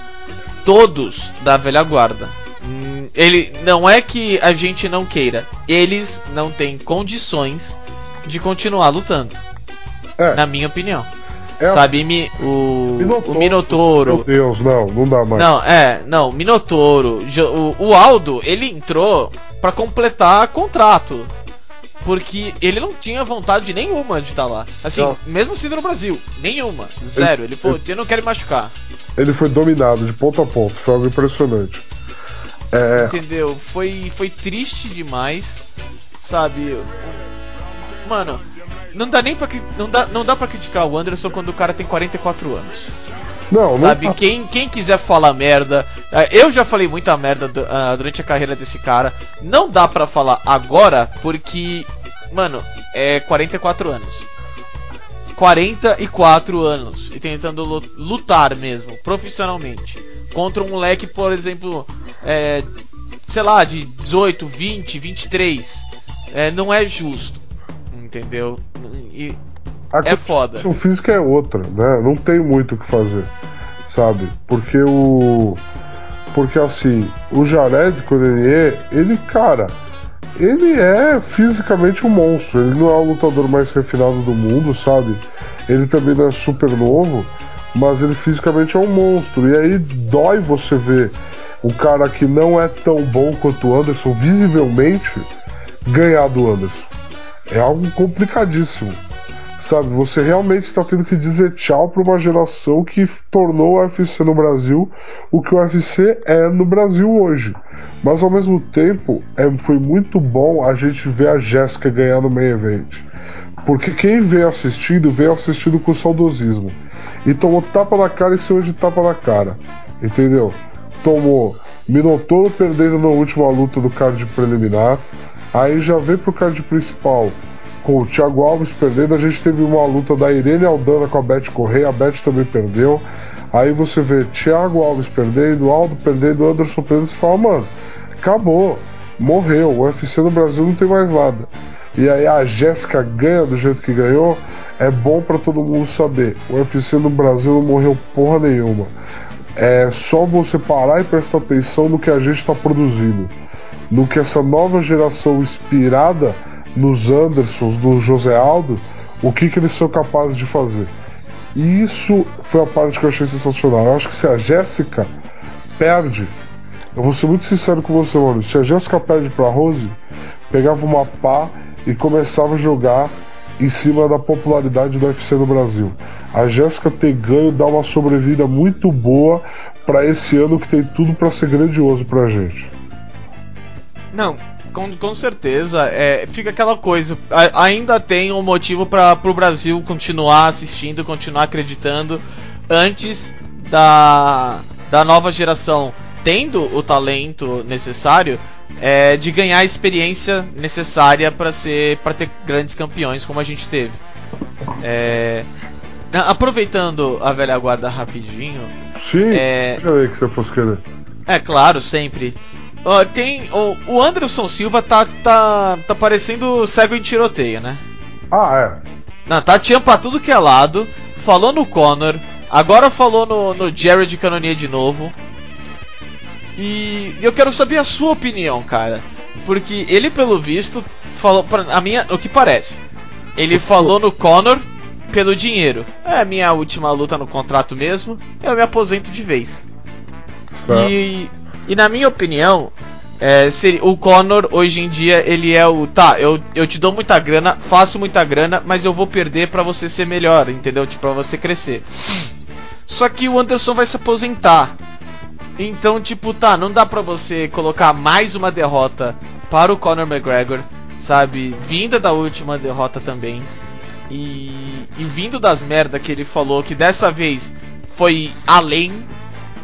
todos da velha guarda. Hum, ele não é que a gente não queira, eles não têm condições de continuar lutando. É. Na minha opinião. É Sabe, mi, o, Minotouro, o Minotouro.
Meu Deus, não, não dá mais.
Não, é, não, Minotouro. O, o Aldo, ele entrou para completar contrato. Porque ele não tinha vontade nenhuma de estar lá. Assim, não. mesmo sendo no Brasil, nenhuma. Zero. Ele, ele falou, eu não quero me machucar.
Ele foi dominado de ponto a ponto, foi algo impressionante.
É... Entendeu? Foi, foi triste demais, sabe? Mano, não dá nem pra, não dá, não dá pra criticar o Anderson quando o cara tem 44 anos. Não, Sabe, não... quem, quem quiser falar merda. É, eu já falei muita merda uh, durante a carreira desse cara. Não dá para falar agora, porque. Mano, é 44 anos. 44 anos. E tentando lutar mesmo, profissionalmente. Contra um moleque, por exemplo. É, sei lá, de 18, 20, 23. É, não é justo. Entendeu? E
a é foda. A física é outra, né? Não tem muito o que fazer, sabe? Porque o. Porque assim, o Jared Corenier, ele, cara, ele é fisicamente um monstro. Ele não é o lutador mais refinado do mundo, sabe? Ele também não é super novo, mas ele fisicamente é um monstro. E aí dói você ver o cara que não é tão bom quanto o Anderson, visivelmente, ganhar do Anderson. É algo complicadíssimo. Sabe, você realmente está tendo que dizer tchau para uma geração que tornou o UFC no Brasil o que o UFC é no Brasil hoje. Mas ao mesmo tempo, é, foi muito bom a gente ver a Jéssica ganhar no main event. Porque quem veio assistindo, veio assistindo com saudosismo. E tomou tapa na cara em cima de tapa na cara. Entendeu? Tomou Minotouro perdendo na última luta do card preliminar. Aí já veio pro card principal com o Thiago Alves perdendo, a gente teve uma luta da Irene Aldana com a Beth Correia, a Beth também perdeu. Aí você vê Thiago Alves perdendo, Aldo perdendo, Anderson perdendo, você fala, mano, acabou, morreu, o UFC no Brasil não tem mais nada. e aí a Jéssica ganha do jeito que ganhou, é bom para todo mundo saber. O UFC no Brasil não morreu porra nenhuma. É só você parar e prestar atenção no que a gente está produzindo. No que essa nova geração inspirada nos Andersons, do José Aldo, o que, que eles são capazes de fazer. E isso foi a parte que eu achei sensacional. Eu acho que se a Jéssica perde, eu vou ser muito sincero com você, mano. Se a Jéssica perde pra Rose, pegava uma pá e começava a jogar em cima da popularidade do UFC no Brasil. A Jéssica ter ganho dá uma sobrevida muito boa para esse ano que tem tudo para ser grandioso pra gente.
Não, com, com certeza. É, fica aquela coisa. A, ainda tem um motivo para o Brasil continuar assistindo, continuar acreditando antes da, da nova geração tendo o talento necessário é, de ganhar a experiência necessária para ser para ter grandes campeões como a gente teve. É, aproveitando a velha guarda rapidinho.
Sim. É, que você fosse querer.
É claro, sempre. Uh, tem o, o Anderson Silva tá, tá tá parecendo cego em tiroteio, né?
Ah, é.
Não, tá tinha pra tudo que é lado. Falou no Conor, agora falou no, no Jared Cannonier de novo. E eu quero saber a sua opinião, cara. Porque ele, pelo visto, falou. Pra, a minha, o que parece. Ele falou no Conor pelo dinheiro. É a minha última luta no contrato mesmo. Eu me aposento de vez. E, e na minha opinião, é, seria, o Conor hoje em dia ele é o tá, eu, eu te dou muita grana, faço muita grana, mas eu vou perder para você ser melhor, entendeu? Tipo, pra você crescer. Só que o Anderson vai se aposentar. Então, tipo, tá, não dá pra você colocar mais uma derrota para o Conor McGregor, sabe? Vinda da última derrota também. E, e vindo das merda que ele falou, que dessa vez foi além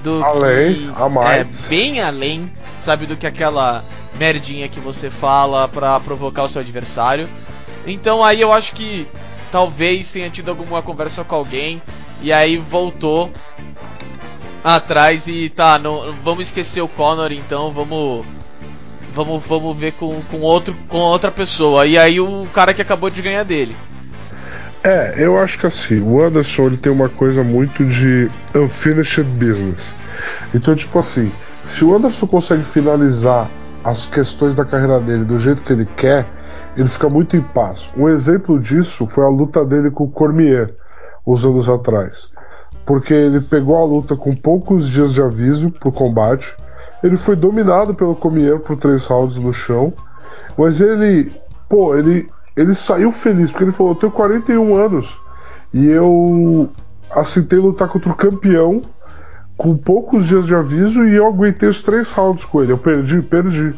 do
além,
que,
a mais.
É, bem além, sabe, do que aquela merdinha que você fala para provocar o seu adversário. Então aí eu acho que talvez tenha tido alguma conversa com alguém e aí voltou atrás e tá, não, vamos esquecer o Conor então, vamos vamos vamos ver com, com outro com outra pessoa. E aí o cara que acabou de ganhar dele.
É, eu acho que assim, o Anderson ele tem uma coisa muito de unfinished business. Então, tipo assim, se o Anderson consegue finalizar as questões da carreira dele do jeito que ele quer, ele fica muito em paz. Um exemplo disso foi a luta dele com o Cormier, uns anos atrás porque ele pegou a luta com poucos dias de aviso pro combate. Ele foi dominado pelo Comier por três rounds no chão, mas ele, pô, ele, ele saiu feliz porque ele falou: Eu tenho 41 anos e eu aceitei lutar contra o campeão com poucos dias de aviso e eu aguentei os três rounds com ele. Eu perdi, perdi.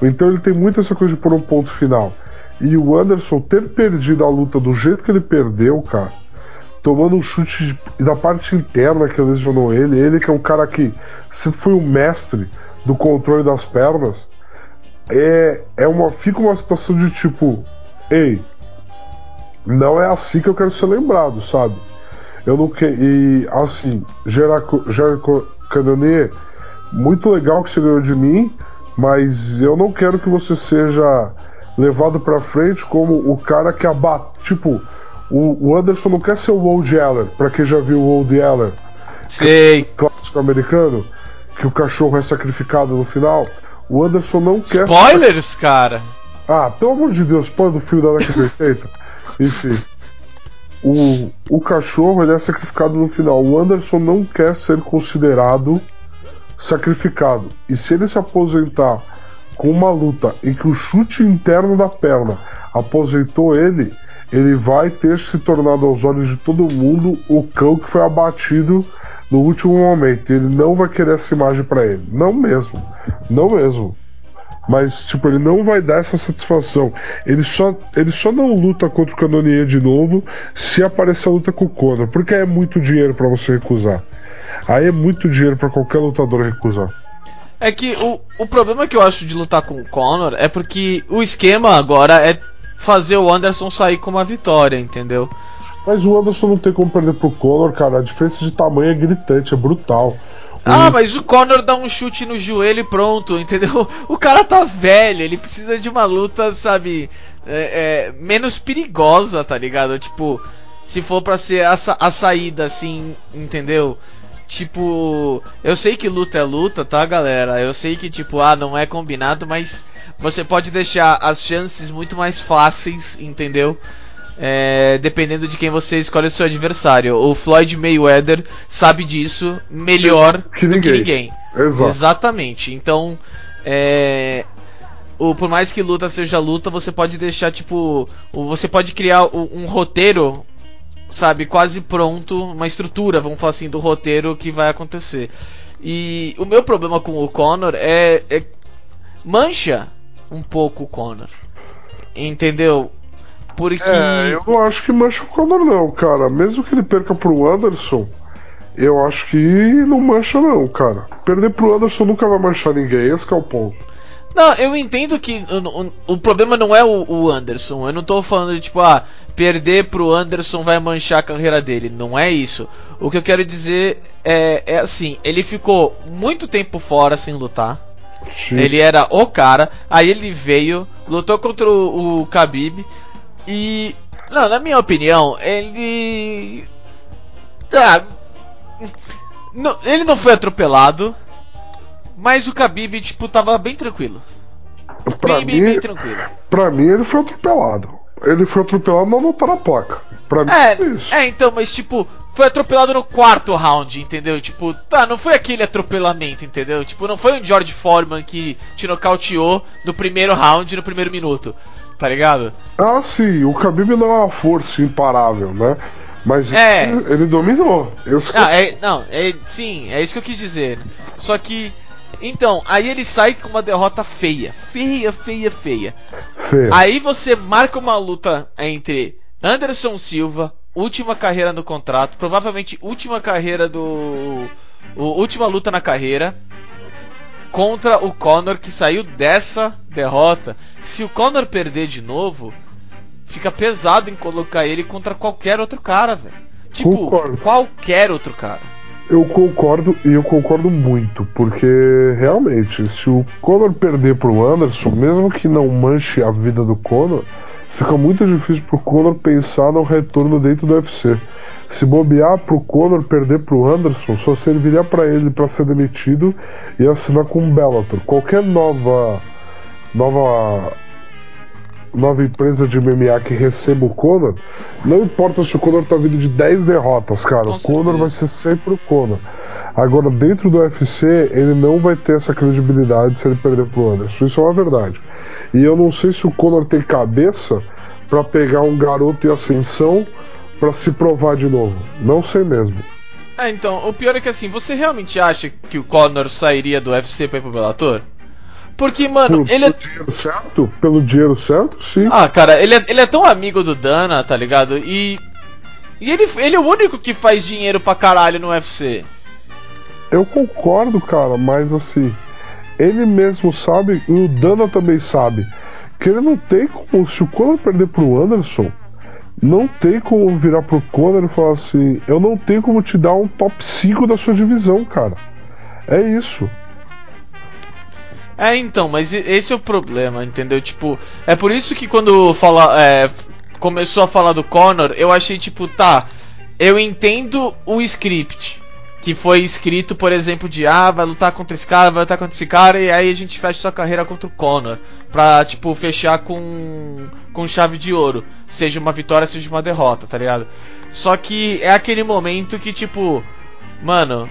Então ele tem muito essa coisa de pôr um ponto final. E o Anderson ter perdido a luta do jeito que ele perdeu, cara tomando um chute da parte interna que lesionou ele. Ele que é um cara que sempre foi o mestre do controle das pernas. É, é uma, fica uma situação de tipo, ei, não é assim que eu quero ser lembrado, sabe? Eu não quero. E assim, Jericho Cannonier, muito legal que você ganhou de mim, mas eu não quero que você seja levado para frente como o cara que abate. Tipo, o, Anderson não quer ser o Old Yeller, pra quem já viu o Old Yeller.
Sei.
Clássico americano, que o cachorro é sacrificado no final. O Anderson não quer.
Spoilers, cara!
Ah, pelo amor de Deus, spoiler do filme da de 80. Enfim. O, o cachorro ele é sacrificado no final. O Anderson não quer ser considerado sacrificado. E se ele se aposentar com uma luta em que o chute interno da perna aposentou ele, ele vai ter se tornado aos olhos de todo mundo o cão que foi abatido no último momento. Ele não vai querer essa imagem para ele. Não mesmo. Não mesmo. Mas, tipo, ele não vai dar essa satisfação. Ele só, ele só não luta contra o Canonier de novo se aparecer a luta com o Conor. Porque é muito dinheiro para você recusar. Aí é muito dinheiro para qualquer lutador recusar.
É que o, o problema que eu acho de lutar com o Conor é porque o esquema agora é fazer o Anderson sair com uma vitória, entendeu?
Mas o Anderson não tem como perder pro Conor, cara. A diferença de tamanho é gritante, é brutal.
Ah, mas o Conor dá um chute no joelho e pronto, entendeu? O cara tá velho, ele precisa de uma luta, sabe? é, é, menos perigosa, tá ligado? Tipo, se for pra ser a, a saída, assim, entendeu? Tipo, eu sei que luta é luta, tá, galera? Eu sei que, tipo, ah, não é combinado, mas você pode deixar as chances muito mais fáceis, entendeu? É, dependendo de quem você escolhe o seu adversário. O Floyd Mayweather sabe disso melhor que do ninguém. que ninguém. Exatamente. Então, é, o, por mais que luta seja luta, você pode deixar, tipo. Você pode criar um roteiro sabe, quase pronto, uma estrutura, vamos falar assim, do roteiro que vai acontecer. E o meu problema com o Connor é, é mancha um pouco o Connor. Entendeu? Porque.
É, eu não acho que mancha o Connor, não, cara. Mesmo que ele perca pro Anderson, eu acho que não mancha, não, cara. Perder pro Anderson nunca vai manchar ninguém, esse é o ponto.
Não, eu entendo que o, o, o problema não é o, o, Anderson. Eu não tô falando de tipo, ah, perder pro Anderson vai manchar a carreira dele. Não é isso. O que eu quero dizer é, é assim: ele ficou muito tempo fora sem lutar. Sim. Ele era o cara. Aí ele veio, lutou contra o, o Khabib. E. Não, na minha opinião, ele. Tá. Não, ele não foi atropelado. Mas o Khabib, tipo, tava bem tranquilo.
Pra bem, mim, bem, bem tranquilo. Pra mim, ele foi atropelado. Ele foi atropelado, mas não tá na placa. Pra mim,
é, isso. É, então, mas tipo, foi atropelado no quarto round, entendeu? Tipo, tá, não foi aquele atropelamento, entendeu? Tipo, não foi um George Foreman que te nocauteou no primeiro round, no primeiro minuto, tá ligado?
Ah, sim, o Khabib não é uma força imparável, né? Mas é. ele, ele dominou. Eu...
Ah, é, não, é, sim, é isso que eu quis dizer. Só que então, aí ele sai com uma derrota feia. Feia, feia, feia. feia. Aí você marca uma luta entre Anderson Silva, última carreira no contrato, provavelmente última carreira do. O, última luta na carreira. Contra o Conor que saiu dessa derrota. Se o Conor perder de novo, fica pesado em colocar ele contra qualquer outro cara, velho. Tipo, Concordo. qualquer outro cara.
Eu concordo e eu concordo muito, porque realmente, se o Conor perder pro Anderson, mesmo que não manche a vida do Conor, fica muito difícil pro Conor pensar no retorno dentro do UFC. Se bobear pro Conor perder pro Anderson, só serviria para ele para ser demitido e assinar com o Bellator. Qualquer nova nova nova empresa de MMA que receba o Conor, não importa se o Conor tá vindo de 10 derrotas, cara, Com o Conor vai ser sempre o Conor. Agora, dentro do UFC, ele não vai ter essa credibilidade se ele perder pro Anderson. Isso é uma verdade. E eu não sei se o Conor tem cabeça para pegar um garoto em ascensão para se provar de novo. Não sei mesmo.
É, então, o pior é que assim, você realmente acha que o Conor sairia do UFC pra ir pro Bellator? Porque, mano,
Por,
ele é.
Pelo dinheiro certo? Pelo dinheiro certo, sim.
Ah, cara, ele é, ele é tão amigo do Dana, tá ligado? E. E ele, ele é o único que faz dinheiro pra caralho no UFC.
Eu concordo, cara, mas assim. Ele mesmo sabe, e o Dana também sabe, que ele não tem como. Se o Conor perder pro Anderson, não tem como virar pro Conor e falar assim: eu não tenho como te dar um top 5 da sua divisão, cara. É isso.
É, então, mas esse é o problema, entendeu? Tipo, é por isso que quando fala, é, começou a falar do Connor, eu achei tipo, tá, eu entendo o script que foi escrito, por exemplo, de ah, vai lutar contra esse cara, vai lutar contra esse cara, e aí a gente fecha sua carreira contra o Connor. Pra, tipo, fechar com, com chave de ouro. Seja uma vitória, seja uma derrota, tá ligado? Só que é aquele momento que, tipo, mano,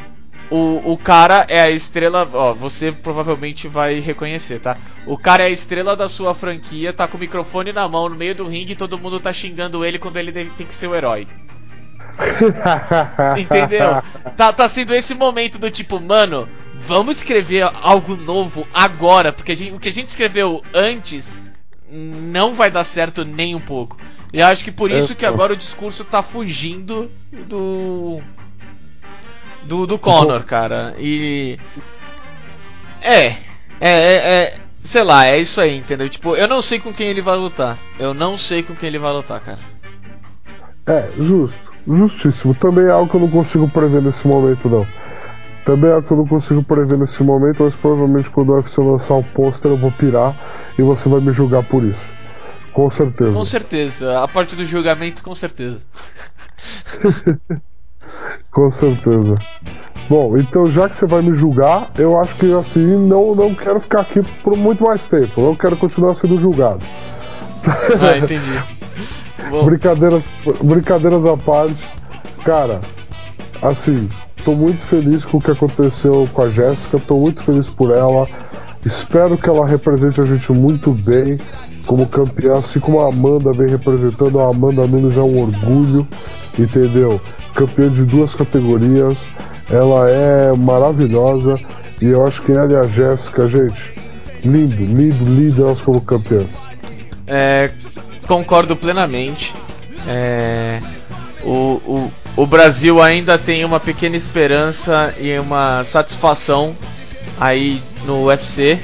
o, o cara é a estrela. Ó, você provavelmente vai reconhecer, tá? O cara é a estrela da sua franquia, tá com o microfone na mão no meio do ringue e todo mundo tá xingando ele quando ele tem que ser o herói. Entendeu? Tá, tá sendo esse momento do tipo, mano, vamos escrever algo novo agora, porque gente, o que a gente escreveu antes não vai dar certo nem um pouco. E acho que por isso que agora o discurso tá fugindo do do, do Connor, cara. E. É, é, é, é. Sei lá, é isso aí, entendeu? Tipo, eu não sei com quem ele vai lutar. Eu não sei com quem ele vai lutar, cara.
É, justo. Justíssimo. Também é algo que eu não consigo prever nesse momento, não. Também é algo que eu não consigo prever nesse momento, mas provavelmente quando o UFC lançar o pôster eu vou pirar e você vai me julgar por isso. Com certeza.
Com certeza. A parte do julgamento, com certeza.
com certeza. Bom, então já que você vai me julgar, eu acho que assim não, não quero ficar aqui por muito mais tempo. Eu quero continuar sendo julgado.
Ah, entendi.
brincadeiras, brincadeiras à parte, cara, assim, tô muito feliz com o que aconteceu com a Jéssica, tô muito feliz por ela. Espero que ela represente a gente muito bem como campeã, assim como a Amanda vem representando. A Amanda Nunes é um orgulho, entendeu? Campeã de duas categorias, ela é maravilhosa e eu acho que ela e a Jéssica, gente, lindo, lindo, lindo elas como campeãs.
É, concordo plenamente. É, o, o, o Brasil ainda tem uma pequena esperança e uma satisfação aí no UFC.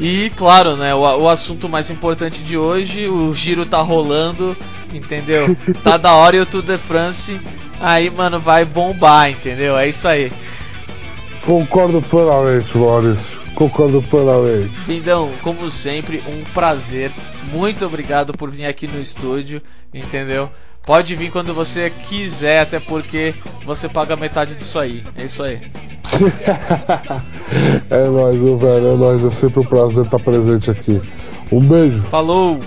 E claro, né, o, o assunto mais importante de hoje, o giro tá rolando, entendeu? Tá da hora e o Tour de France, aí, mano, vai bombar, entendeu? É isso aí.
Concordo plenamente, Maurício. Concordo plenamente.
Lindão, como sempre, um prazer. Muito obrigado por vir aqui no estúdio, entendeu? Pode vir quando você quiser, até porque você paga metade disso aí. É isso aí.
é nóis, velho. É nóis. É sempre um prazer estar presente aqui. Um beijo.
Falou!